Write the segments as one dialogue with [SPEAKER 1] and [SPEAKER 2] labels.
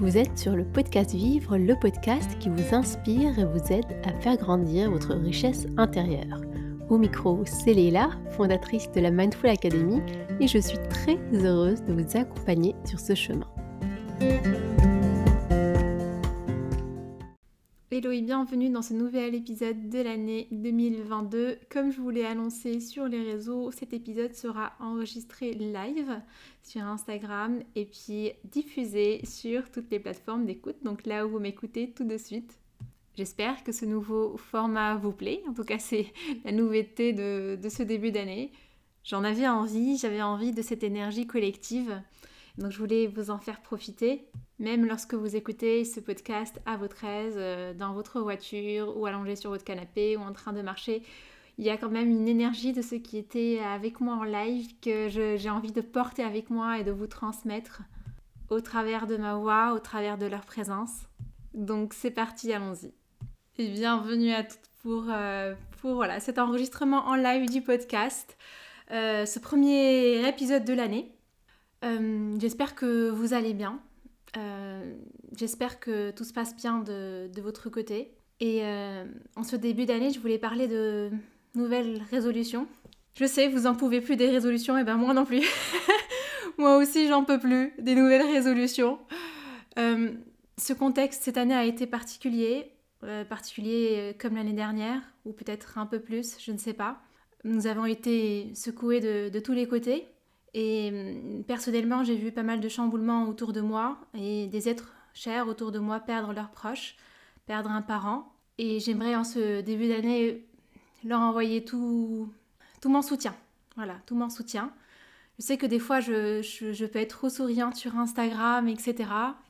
[SPEAKER 1] Vous êtes sur le podcast Vivre, le podcast qui vous inspire et vous aide à faire grandir votre richesse intérieure. Au micro, c'est Léla, fondatrice de la Mindful Academy, et je suis très heureuse de vous accompagner sur ce chemin. Hello et bienvenue dans ce nouvel épisode de l'année 2022. Comme je vous l'ai annoncé sur les réseaux, cet épisode sera enregistré live sur Instagram et puis diffusé sur toutes les plateformes d'écoute, donc là où vous m'écoutez tout de suite. J'espère que ce nouveau format vous plaît, en tout cas c'est la nouveauté de, ce début d'année. J'en avais envie, j'avais envie de cette énergie collective donc je voulais vous en faire profiter, même lorsque vous écoutez ce podcast à votre aise, euh, dans votre voiture ou allongé sur votre canapé ou en train de marcher. Il y a quand même une énergie de ceux qui étaient avec moi en live que j'ai envie de porter avec moi et de vous transmettre au travers de ma voix, au travers de leur présence. Donc c'est parti, allons-y. Et bienvenue à toutes pour, euh, pour voilà, cet enregistrement en live du podcast. Euh, ce premier épisode de l'année. Euh, j'espère que vous allez bien. Euh, j'espère que tout se passe bien de, votre côté. Et euh, en ce début d'année, je voulais parler de nouvelles résolutions. Je sais, vous en pouvez plus des résolutions, et ben moi non plus. moi aussi, j'en peux plus des nouvelles résolutions. ce contexte cette année a été particulier, particulier comme l'année dernière, ou peut-être un peu plus, je ne sais pas. Nous avons été secoués de tous les côtés. Et hum, personnellement, j'ai vu pas mal de chamboulements autour de moi et des êtres chers autour de moi perdre leurs proches, perdre un parent. Et j'aimerais en ce début d'année leur envoyer tout, tout mon soutien. Voilà, tout mon soutien. Je sais que des fois, je, je, peux être trop souriante sur Instagram, etc.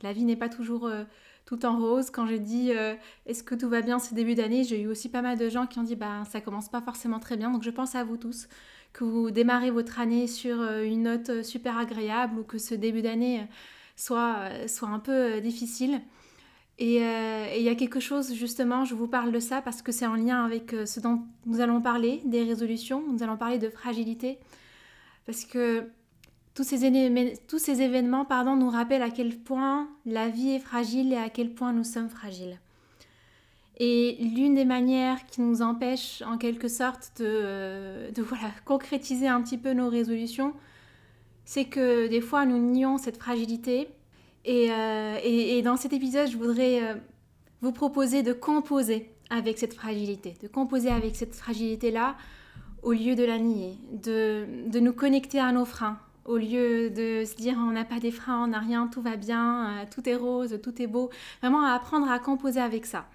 [SPEAKER 1] La vie n'est pas toujours euh, tout en rose. Quand j'ai dit euh, est-ce que tout va bien ce début d'année, j'ai eu aussi pas mal de gens qui ont dit bah ça commence pas forcément très bien. Donc je pense à vous tous que vous démarrez votre année sur euh, une note euh, super agréable ou que ce début d'année euh, soit, soit un peu difficile. Et il y a quelque chose, justement, je vous parle de ça parce que c'est en lien avec ce dont nous allons parler, des résolutions, nous allons parler de fragilité. Parce que tous ces, tous ces événements pardon, nous rappellent à quel point la vie est fragile et à quel point nous sommes fragiles. Et l'une des manières qui nous empêche en quelque sorte de, euh, voilà, concrétiser un petit peu nos résolutions, c'est que des fois nous nions cette fragilité. Et, euh, dans cet épisode, je voudrais euh, vous proposer de composer avec cette fragilité, de composer avec cette fragilité-là au lieu de la nier, de, de, nous connecter à nos freins, au lieu de se dire on n'a pas des freins, on n'a rien, tout va bien, tout est rose, tout est beau, vraiment à apprendre à composer avec ça.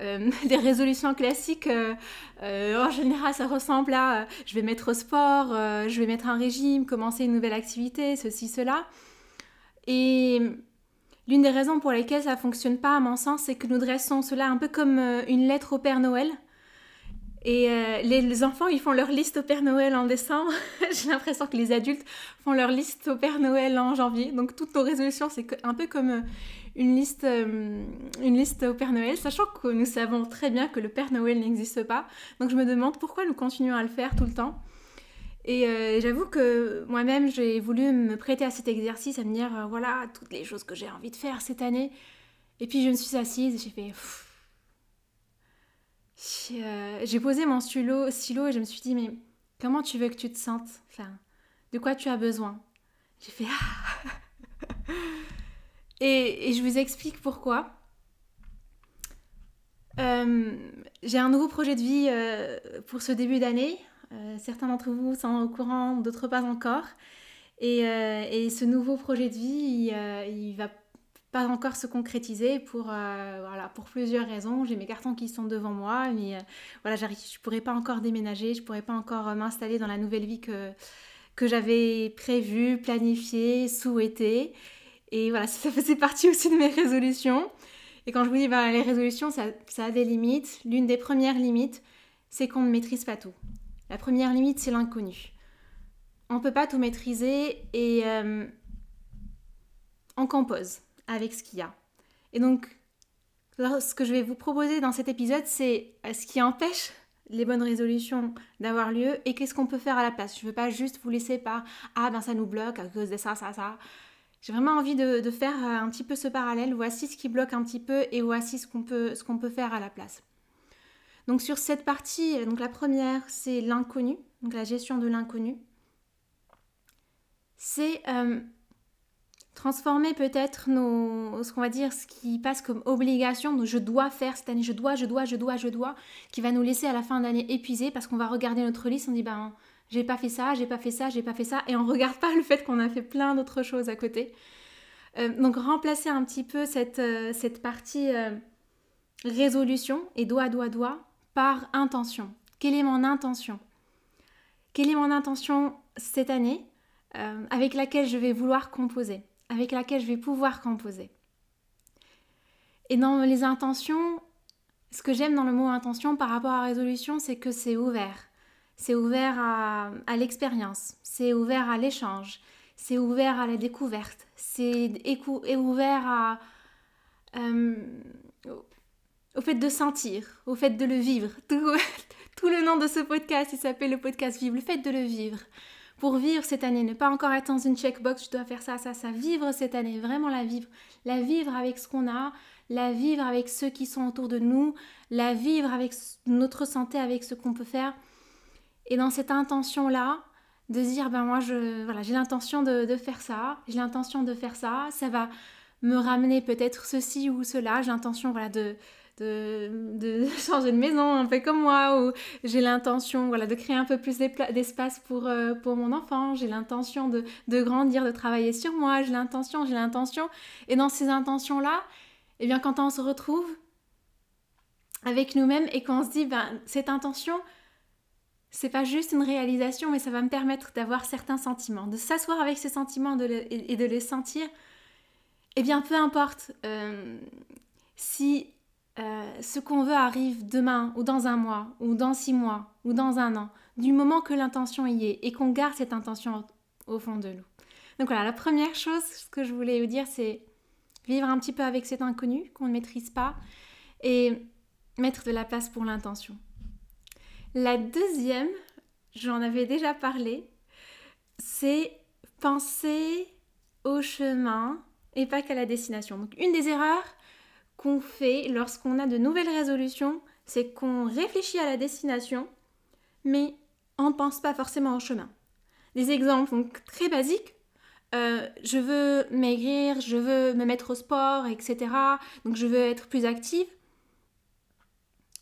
[SPEAKER 1] Euh, des résolutions classiques, euh, euh, en général, ça ressemble à je vais mettre au sport, je vais mettre un régime, commencer une nouvelle activité, ceci, cela. Et l'une des raisons pour lesquelles ça ne fonctionne pas, à mon sens, c'est que nous dressons cela un peu comme une lettre au Père Noël. Et les, enfants, ils font leur liste au Père Noël en décembre. J'ai l'impression que les adultes font leur liste au Père Noël en janvier. Donc toutes nos résolutions, c'est un peu comme une liste, euh, une liste au Père Noël, sachant que nous savons très bien que le Père Noël n'existe pas. Donc je me demande pourquoi nous continuons à le faire tout le temps. Et euh, j'avoue que moi-même, j'ai voulu me prêter à cet exercice, à me dire, euh, voilà, toutes les choses que j'ai envie de faire cette année. Et puis je me suis assise et j'ai fait... j'ai posé mon stylo, stylo et je me suis dit, mais comment tu veux que tu te sentes? Enfin, De quoi tu as besoin? J'ai fait... Ah et, je vous explique pourquoi. Euh, j'ai un nouveau projet de vie euh, pour ce début d'année. Euh, certains d'entre vous sont au courant, d'autres pas encore. Et, ce nouveau projet de vie, il, ne va pas encore se concrétiser pour, plusieurs raisons. J'ai mes cartons qui sont devant moi, mais voilà, je ne pourrais pas encore déménager, je ne pourrais pas encore m'installer dans la nouvelle vie que, que j'avais prévue, planifiée, souhaitée. Et voilà, ça faisait partie aussi de mes résolutions. Et quand je vous dis, ben, les résolutions, ça, a des limites. L'une des premières limites, c'est qu'on ne maîtrise pas tout. La première limite, c'est l'inconnu. On ne peut pas tout maîtriser et euh, on compose avec ce qu'il y a. Et donc, ce que je vais vous proposer dans cet épisode, c'est euh, ce qui empêche les bonnes résolutions d'avoir lieu et qu'est-ce qu'on peut faire à la place. Je ne veux pas juste vous laisser par ah ben ça nous bloque à cause de ça, ça, ça J'ai vraiment envie de, faire un petit peu ce parallèle. Voici ce qui bloque un petit peu et voici ce qu'on peut, faire à la place. Donc sur cette partie, donc la première, c'est l'inconnu, donc la gestion de l'inconnu. C'est euh, transformer peut-être nos, ce qu'on va dire, ce qui passe comme obligation, donc je dois faire cette année, je dois, je dois, je dois, je dois, qui va nous laisser à la fin de l'année épuisés parce qu'on va regarder notre liste, on dit ben j'ai pas fait ça, j'ai pas fait ça, j'ai pas fait ça, et on regarde pas le fait qu'on a fait plein d'autres choses à côté. Euh, donc remplacer un petit peu cette, euh, cette partie euh, résolution et doigt, doigt, doigt par intention. Quelle est mon intention? Quelle est mon intention cette année avec laquelle je vais vouloir composer, avec laquelle je vais pouvoir composer? Et dans les intentions, ce que j'aime dans le mot intention par rapport à résolution, c'est que c'est ouvert c'est ouvert à, l'expérience, c'est ouvert à l'échange, c'est ouvert à la découverte, c'est ouvert à, euh, au fait de sentir, au fait de le vivre. Tout, le nom de ce podcast, il s'appelle le podcast Vivre, le fait de le vivre. Pour vivre cette année, ne pas encore être dans une checkbox, je dois faire ça, ça, ça, vivre cette année, vraiment la vivre. La vivre avec ce qu'on a, la vivre avec ceux qui sont autour de nous, la vivre avec notre santé, avec ce qu'on peut faire et dans cette intention-là, de dire, ben moi, je, voilà, j'ai l'intention de, faire ça, j'ai l'intention de faire ça, ça va me ramener peut-être ceci ou cela, j'ai l'intention voilà, de, de, changer de maison un peu comme moi, ou j'ai l'intention voilà, de créer un peu plus d'espace pour, euh, pour mon enfant, j'ai l'intention de, de, grandir, de travailler sur moi, j'ai l'intention, j'ai l'intention. Et dans ces intentions-là, eh bien quand on se retrouve avec nous-mêmes et qu'on se dit, ben, cette intention, c'est pas juste une réalisation, mais ça va me permettre d'avoir certains sentiments, de s'asseoir avec ces sentiments et de les sentir. Eh bien, peu importe euh, si euh, ce qu'on veut arrive demain, ou dans un mois, ou dans six mois, ou dans un an, du moment que l'intention y est et qu'on garde cette intention au, fond de nous. Donc voilà, la première chose que je voulais vous dire, c'est vivre un petit peu avec cet inconnu qu'on ne maîtrise pas et mettre de la place pour l'intention. La deuxième, j'en avais déjà parlé, c'est penser au chemin et pas qu'à la destination. Donc une des erreurs qu'on fait lorsqu'on a de nouvelles résolutions, c'est qu'on réfléchit à la destination, mais on ne pense pas forcément au chemin. Des exemples donc, très basiques. Euh, je veux maigrir, je veux me mettre au sport, etc. Donc je veux être plus active.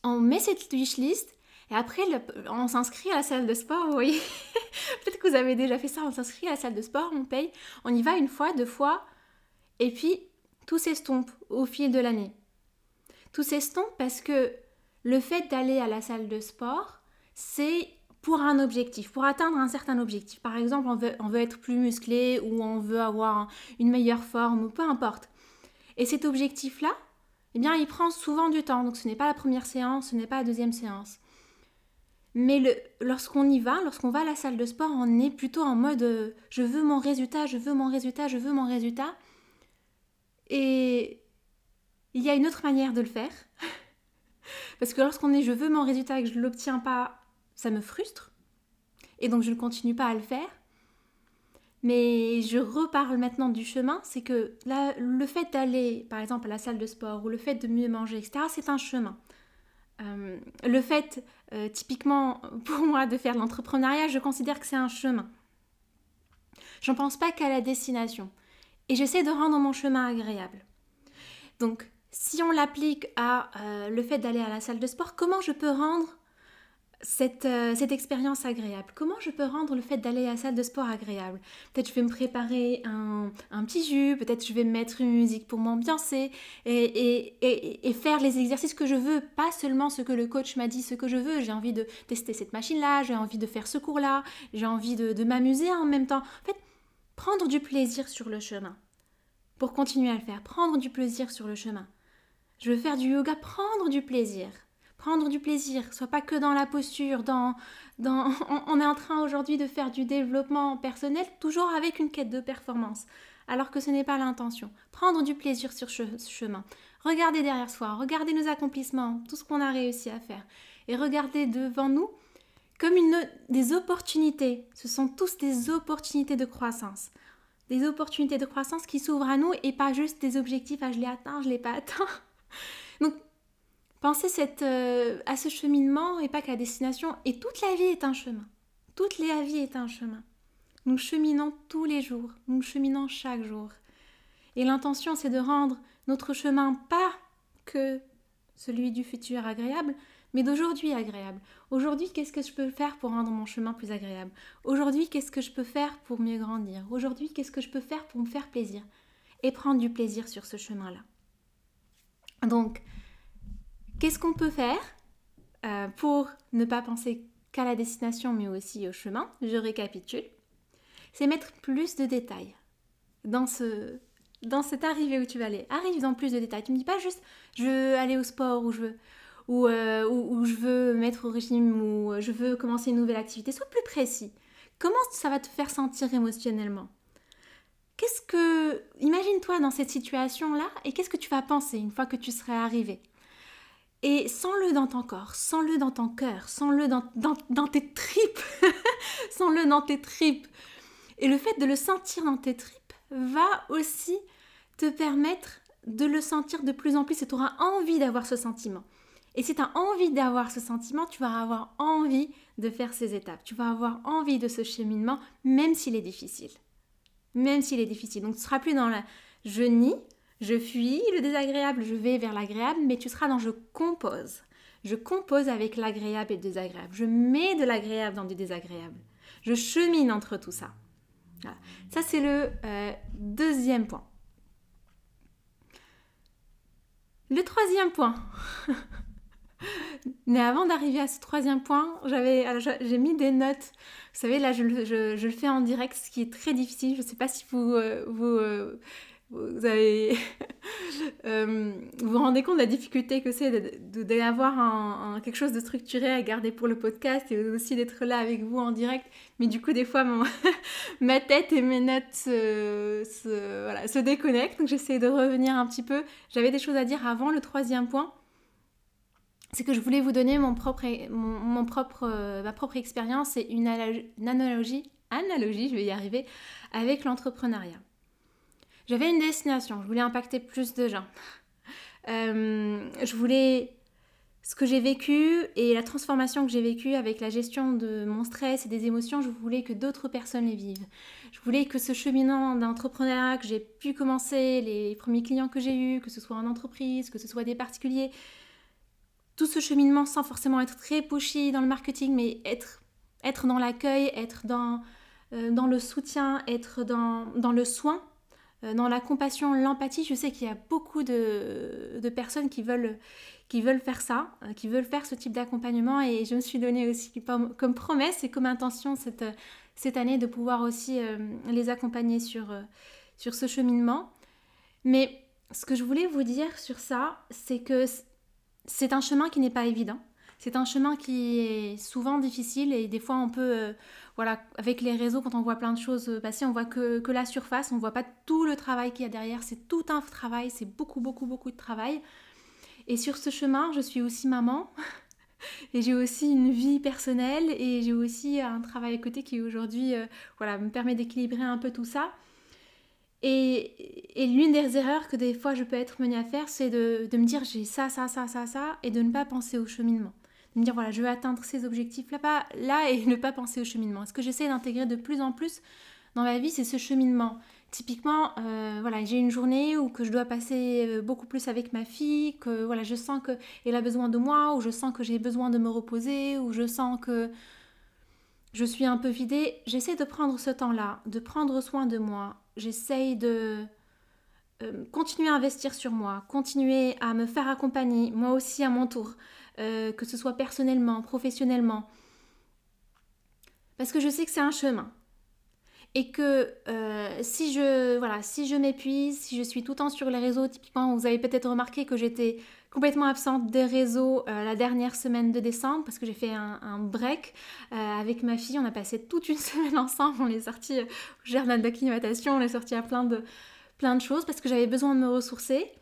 [SPEAKER 1] On met cette wishlist et après, on s'inscrit à la salle de sport, vous voyez. Peut-être que vous avez déjà fait ça, on s'inscrit à la salle de sport, on paye, on y va une fois, deux fois, et puis tout s'estompe au fil de l'année. Tout s'estompe parce que le fait d'aller à la salle de sport, c'est pour un objectif, pour atteindre un certain objectif. Par exemple, on veut, être plus musclé ou on veut avoir une meilleure forme, peu importe. Et cet objectif-là, eh bien, il prend souvent du temps. Donc, ce n'est pas la première séance, ce n'est pas la deuxième séance. Mais lorsqu'on y va, lorsqu'on va à la salle de sport, on est plutôt en mode euh, je veux mon résultat, je veux mon résultat, je veux mon résultat. Et il y a une autre manière de le faire. Parce que lorsqu'on est je veux mon résultat et que je ne l'obtiens pas, ça me frustre. Et donc je ne continue pas à le faire. Mais je reparle maintenant du chemin, c'est que le fait d'aller par exemple à la salle de sport ou le fait de mieux manger, etc., c'est un chemin. Euh, le fait, euh, typiquement pour moi, de faire l'entrepreneuriat, je considère que c'est un chemin. J'en pense pas qu'à la destination. Et j'essaie de rendre mon chemin agréable. Donc, si on l'applique à euh, le fait d'aller à la salle de sport, comment je peux rendre euh, cette, expérience agréable Comment je peux rendre le fait d'aller à la salle de sport agréable? Peut-être je vais me préparer un, petit jus, peut-être je vais me mettre une musique pour m'ambiancer et, faire les exercices que je veux, pas seulement ce que le coach m'a dit, ce que je veux. J'ai envie de tester cette machine-là, j'ai envie de faire ce cours-là, j'ai envie de, de m'amuser en même temps. En fait, prendre du plaisir sur le chemin pour continuer à le faire, prendre du plaisir sur le chemin. Je veux faire du yoga, prendre du plaisir prendre du plaisir, soit pas que dans la posture, dans, on, est en train aujourd'hui de faire du développement personnel toujours avec une quête de performance, alors que ce n'est pas l'intention. Prendre du plaisir sur ce chemin. Regarder derrière soi, regarder nos accomplissements, tout ce qu'on a réussi à faire, et regarder devant nous comme des opportunités. Ce sont tous des opportunités de croissance. des opportunités de croissance qui s'ouvrent à nous et pas juste des objectifs, ah je l'ai atteint, je l'ai pas atteint. Donc pensez euh, à ce cheminement et pas qu'à la destination. Et toute la vie est un chemin. Toute la vie est un chemin. Nous cheminons tous les jours, nous cheminons chaque jour. Et l'intention, c'est de rendre notre chemin pas que celui du futur agréable, mais d'aujourd'hui agréable. Aujourd'hui, qu'est-ce que je peux faire pour rendre mon chemin plus agréable? Aujourd'hui, qu'est-ce que je peux faire pour mieux grandir? Aujourd'hui, qu'est-ce que je peux faire pour me faire plaisir? Et prendre du plaisir sur ce chemin-là. Donc, qu'est-ce qu'on peut faire euh, pour ne pas penser qu'à la destination, mais aussi au chemin? Je récapitule. C'est mettre plus de détails dans ce, dans cette arrivée où tu vas aller. Arrive dans plus de détails. Tu me dis pas juste je veux aller au sport ou je veux euh, ou, je veux mettre au régime ou euh, je veux commencer une nouvelle activité, sois plus précis. Comment ça va te faire sentir émotionnellement? Qu'est-ce que... Imagine-toi dans cette situation-là et qu'est-ce que tu vas penser une fois que tu serais arrivé et sens-le dans ton corps, sens-le dans ton cœur, sens-le dans, dans, tes tripes, sens-le dans tes tripes. Et le fait de le sentir dans tes tripes va aussi te permettre de le sentir de plus en plus et tu auras envie d'avoir ce sentiment. Et si tu as envie d'avoir ce sentiment, tu vas avoir envie de faire ces étapes. Tu vas avoir envie de ce cheminement, même s'il est difficile. Même s'il est difficile. Donc tu ne seras plus dans la je nie, je fuis le désagréable, je vais vers l'agréable, mais tu seras dans je compose. Je compose avec l'agréable et le désagréable. Je mets de l'agréable dans du désagréable. Je chemine entre tout ça. Ça, c'est le euh, deuxième point. Le troisième point. Mais avant d'arriver à ce troisième point, j'avais, j'ai mis des notes. Vous savez, là, je, le fais en direct, ce qui est très difficile. Je ne sais pas si vous, euh, euh, vous avez, euh, vous rendez compte de la difficulté que c'est d'avoir un, quelque chose de structuré à garder pour le podcast et aussi d'être là avec vous en direct. Mais du coup, des fois, ma tête et mes notes se, voilà, se déconnectent. Donc, j'essaie de revenir un petit peu. J'avais des choses à dire avant le troisième point c'est que je voulais vous donner mon propre, mon, propre, euh, ma propre expérience et une, analogie, analogie, je vais y arriver, avec l'entrepreneuriat. J'avais une destination, je voulais impacter plus de gens. Euh, je voulais ce que j'ai vécu et la transformation que j'ai vécue avec la gestion de mon stress et des émotions, je voulais que d'autres personnes les vivent. Je voulais que ce cheminant d'entrepreneuriat que j'ai pu commencer, les premiers clients que j'ai eus, que ce soit en entreprise, que ce soit des particuliers, tout ce cheminement sans forcément être très pushy dans le marketing, mais être, dans l'accueil, être dans, euh, dans le soutien, être dans, le soin, dans la compassion, l'empathie. Je sais qu'il y a beaucoup de, personnes qui veulent, qui veulent faire ça, euh, qui veulent faire ce type d'accompagnement et je me suis donné aussi comme, promesse et comme intention cette, cette année de pouvoir aussi les accompagner sur, sur ce cheminement. Mais ce que je voulais vous dire sur ça, c'est que c'est un chemin qui n'est pas évident. C'est un chemin qui est souvent difficile et des fois on peut, euh, voilà, avec les réseaux, quand on voit plein de choses euh, passer, on voit que, la surface, on voit pas tout le travail qu'il y a derrière. C'est tout un travail, c'est beaucoup, beaucoup, beaucoup de travail. Et sur ce chemin, je suis aussi maman. Et j'ai aussi une vie personnelle et j'ai aussi un travail à côté qui aujourd'hui euh, voilà, me permet d'équilibrer un peu tout ça. Et, l'une des erreurs que des fois je peux être menée à faire, c'est de, me dire j'ai ça, ça, ça, ça, ça, et de ne pas penser au cheminement. Me dire voilà, je veux atteindre ces objectifs là, là et ne pas penser au cheminement. Ce que j'essaie d'intégrer de plus en plus dans ma vie, c'est ce cheminement. Typiquement, euh, voilà, j'ai une journée où que je dois passer euh, beaucoup plus avec ma fille, que voilà, je sens qu'elle a besoin de moi, ou je sens que j'ai besoin de me reposer, ou je sens que je suis un peu vidée. J'essaie de prendre ce temps-là, de prendre soin de moi, j'essaye de euh, continuer à investir sur moi, continuer à me faire accompagner, moi aussi à mon tour, euh, que ce soit personnellement, professionnellement. Parce que je sais que c'est un chemin. Et que euh, si je voilà, si je m'épuise, si je suis tout le temps sur les réseaux, typiquement, vous avez peut-être remarqué que j'étais complètement absente des réseaux la dernière semaine de décembre parce que j'ai fait un, break avec ma fille. On a passé toute une semaine ensemble. On est sorti au jardin d'acclimatation, on est sorti à plein de, plein de choses parce que j'avais besoin de me ressourcer.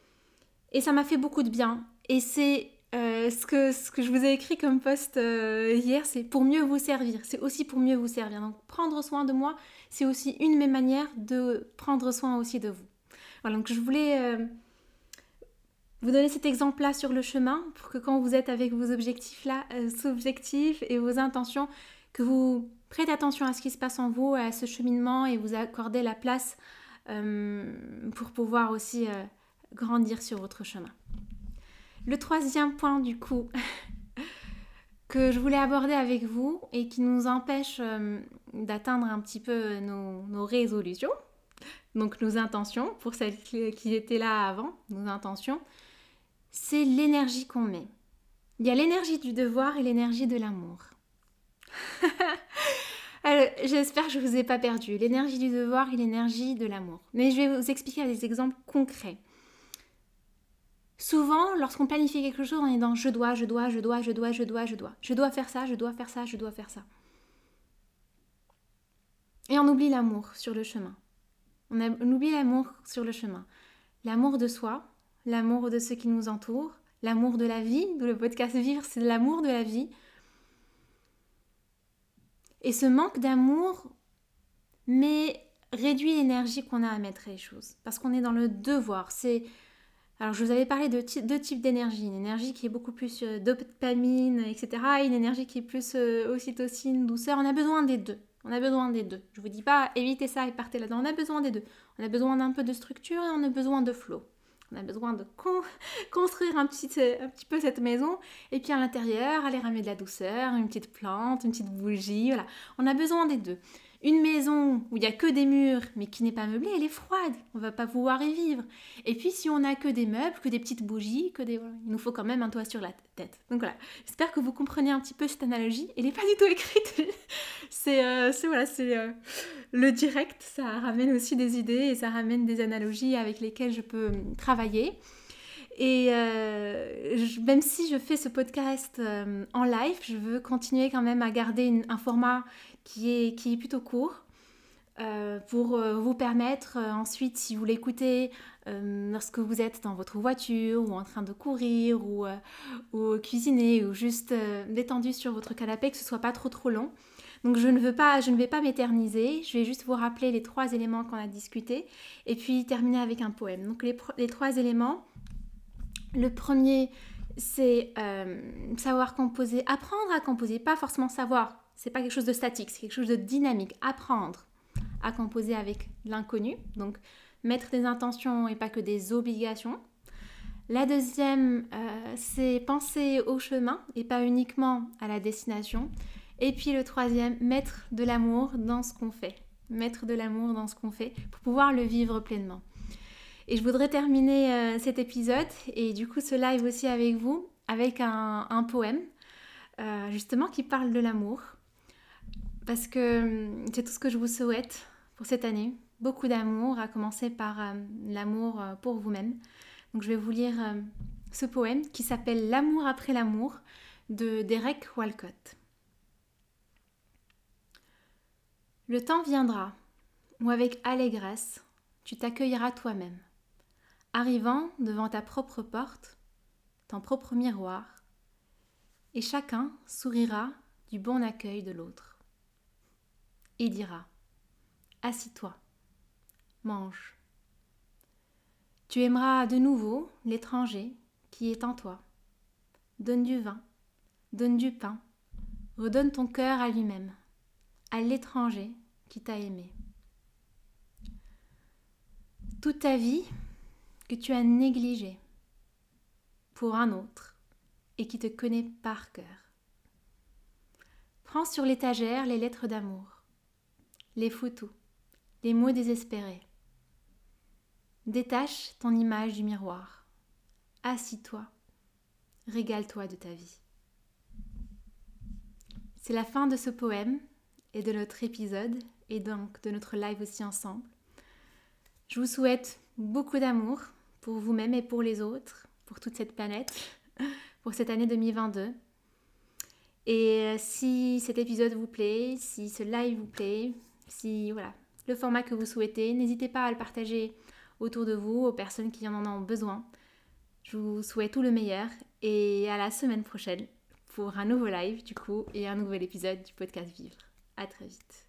[SPEAKER 1] Et ça m'a fait beaucoup de bien. Et c'est euh, ce, que, ce que je vous ai écrit comme post euh, hier, c'est pour mieux vous servir. C'est aussi pour mieux vous servir. Donc prendre soin de moi, c'est aussi une de mes manières de prendre soin aussi de vous. Voilà, donc je voulais euh, vous donner cet exemple-là sur le chemin pour que quand vous êtes avec vos objectifs-là, objectifs et vos intentions, que vous prêtez attention à ce qui se passe en vous, à ce cheminement et vous accordez la place pour pouvoir aussi grandir sur votre chemin. Le troisième point du coup que je voulais aborder avec vous et qui nous empêche euh, d'atteindre un petit peu nos, résolutions, donc nos intentions, pour celles qui étaient là avant, nos intentions, c'est l'énergie qu'on met. Il y a l'énergie du devoir et l'énergie de l'amour. J'espère que je ne vous ai pas perdu. L'énergie du devoir et l'énergie de l'amour. Mais je vais vous expliquer avec des exemples concrets. Souvent, lorsqu'on planifie quelque chose, on est dans je dois, je dois, je dois, je dois, je dois, je dois. Je dois faire ça, je dois faire ça, je dois faire ça. Et on oublie l'amour sur le chemin. On, oublie l'amour sur le chemin. L'amour de soi, l'amour de ceux qui nous entourent, l'amour de la vie, d'où le podcast Vivre, c'est l'amour de la vie. Et ce manque d'amour mais réduit l'énergie qu'on a à mettre les choses. Parce qu'on est dans le devoir. C'est alors, je vous avais parlé de deux types d'énergie. Une énergie qui est beaucoup plus euh, dopamine, etc. Et une énergie qui est plus euh, douceur. On a besoin des deux. On a besoin des deux. Je vous dis pas évitez ça et partez là-dedans. On a besoin des deux. On a besoin d'un peu de structure et on a besoin de flow. On a besoin de construire un petit, un petit peu cette maison. Et puis à l'intérieur, aller ramener de la douceur, une petite plante, une petite bougie. Voilà. On a besoin des deux. Une maison où il n'y a que des murs mais qui n'est pas meublée, elle est froide. On va pas pouvoir y vivre. Et puis si on n'a que des meubles, que des petites bougies, que des... il nous faut quand même un toit sur la tête. Donc voilà, j'espère que vous comprenez un petit peu cette analogie. Elle n'est pas du tout écrite. Euh, c'est voilà, c'est euh, le direct. Ça ramène aussi des idées et ça ramène des analogies avec lesquelles je peux hum, travailler. Et euh, même si je fais ce podcast en live, je veux continuer quand même à garder un format qui est, qui est plutôt court. Euh, pour euh, vous permettre euh, ensuite, si vous l'écoutez lorsque vous êtes dans votre voiture ou en train de courir ou, ou cuisiner ou juste détendu sur votre canapé, que ce soit pas trop trop long. Donc je ne, veux pas, je ne vais pas m'éterniser, je vais juste vous rappeler les trois éléments qu'on a discutés et puis terminer avec un poème. Donc les, les trois éléments, le premier c'est savoir composer, apprendre à composer, pas forcément savoir c'est pas quelque chose de statique, c'est quelque chose de dynamique. Apprendre à composer avec l'inconnu, donc mettre des intentions et pas que des obligations. La deuxième, euh, c'est penser au chemin et pas uniquement à la destination. Et puis le troisième, mettre de l'amour dans ce qu'on fait. Mettre de l'amour dans ce qu'on fait pour pouvoir le vivre pleinement. Et je voudrais terminer euh, cet épisode et du coup ce live aussi avec vous avec un, poème euh, justement qui parle de l'amour parce que hum, c'est tout ce que je vous souhaite pour cette année. Beaucoup d'amour, à commencer par euh, l'amour euh, pour vous-même. Donc je vais vous lire euh, ce poème qui s'appelle L'amour après l'amour de Derek Walcott. Le temps viendra où avec allégresse tu t'accueilleras toi-même, arrivant devant ta propre porte, ton propre miroir, et chacun sourira du bon accueil de l'autre et dira Assis-toi, mange. Tu aimeras de nouveau l'étranger qui est en toi. Donne du vin, donne du pain, redonne ton cœur à lui-même, à l'étranger qui t'a aimé. Toute ta vie que tu as négligée pour un autre et qui te connaît par cœur. Prends sur l'étagère les lettres d'amour les photos, les mots désespérés. Détache ton image du miroir. Assis-toi. Régale-toi de ta vie. C'est la fin de ce poème et de notre épisode et donc de notre live aussi ensemble. Je vous souhaite beaucoup d'amour pour vous-même et pour les autres, pour toute cette planète, pour cette année 2022. Et si cet épisode vous plaît, si ce live vous plaît, si voilà, le format que vous souhaitez, n'hésitez pas à le partager autour de vous, aux personnes qui en ont besoin. Je vous souhaite tout le meilleur et à la semaine prochaine pour un nouveau live du coup et un nouvel épisode du podcast Vivre. À très vite.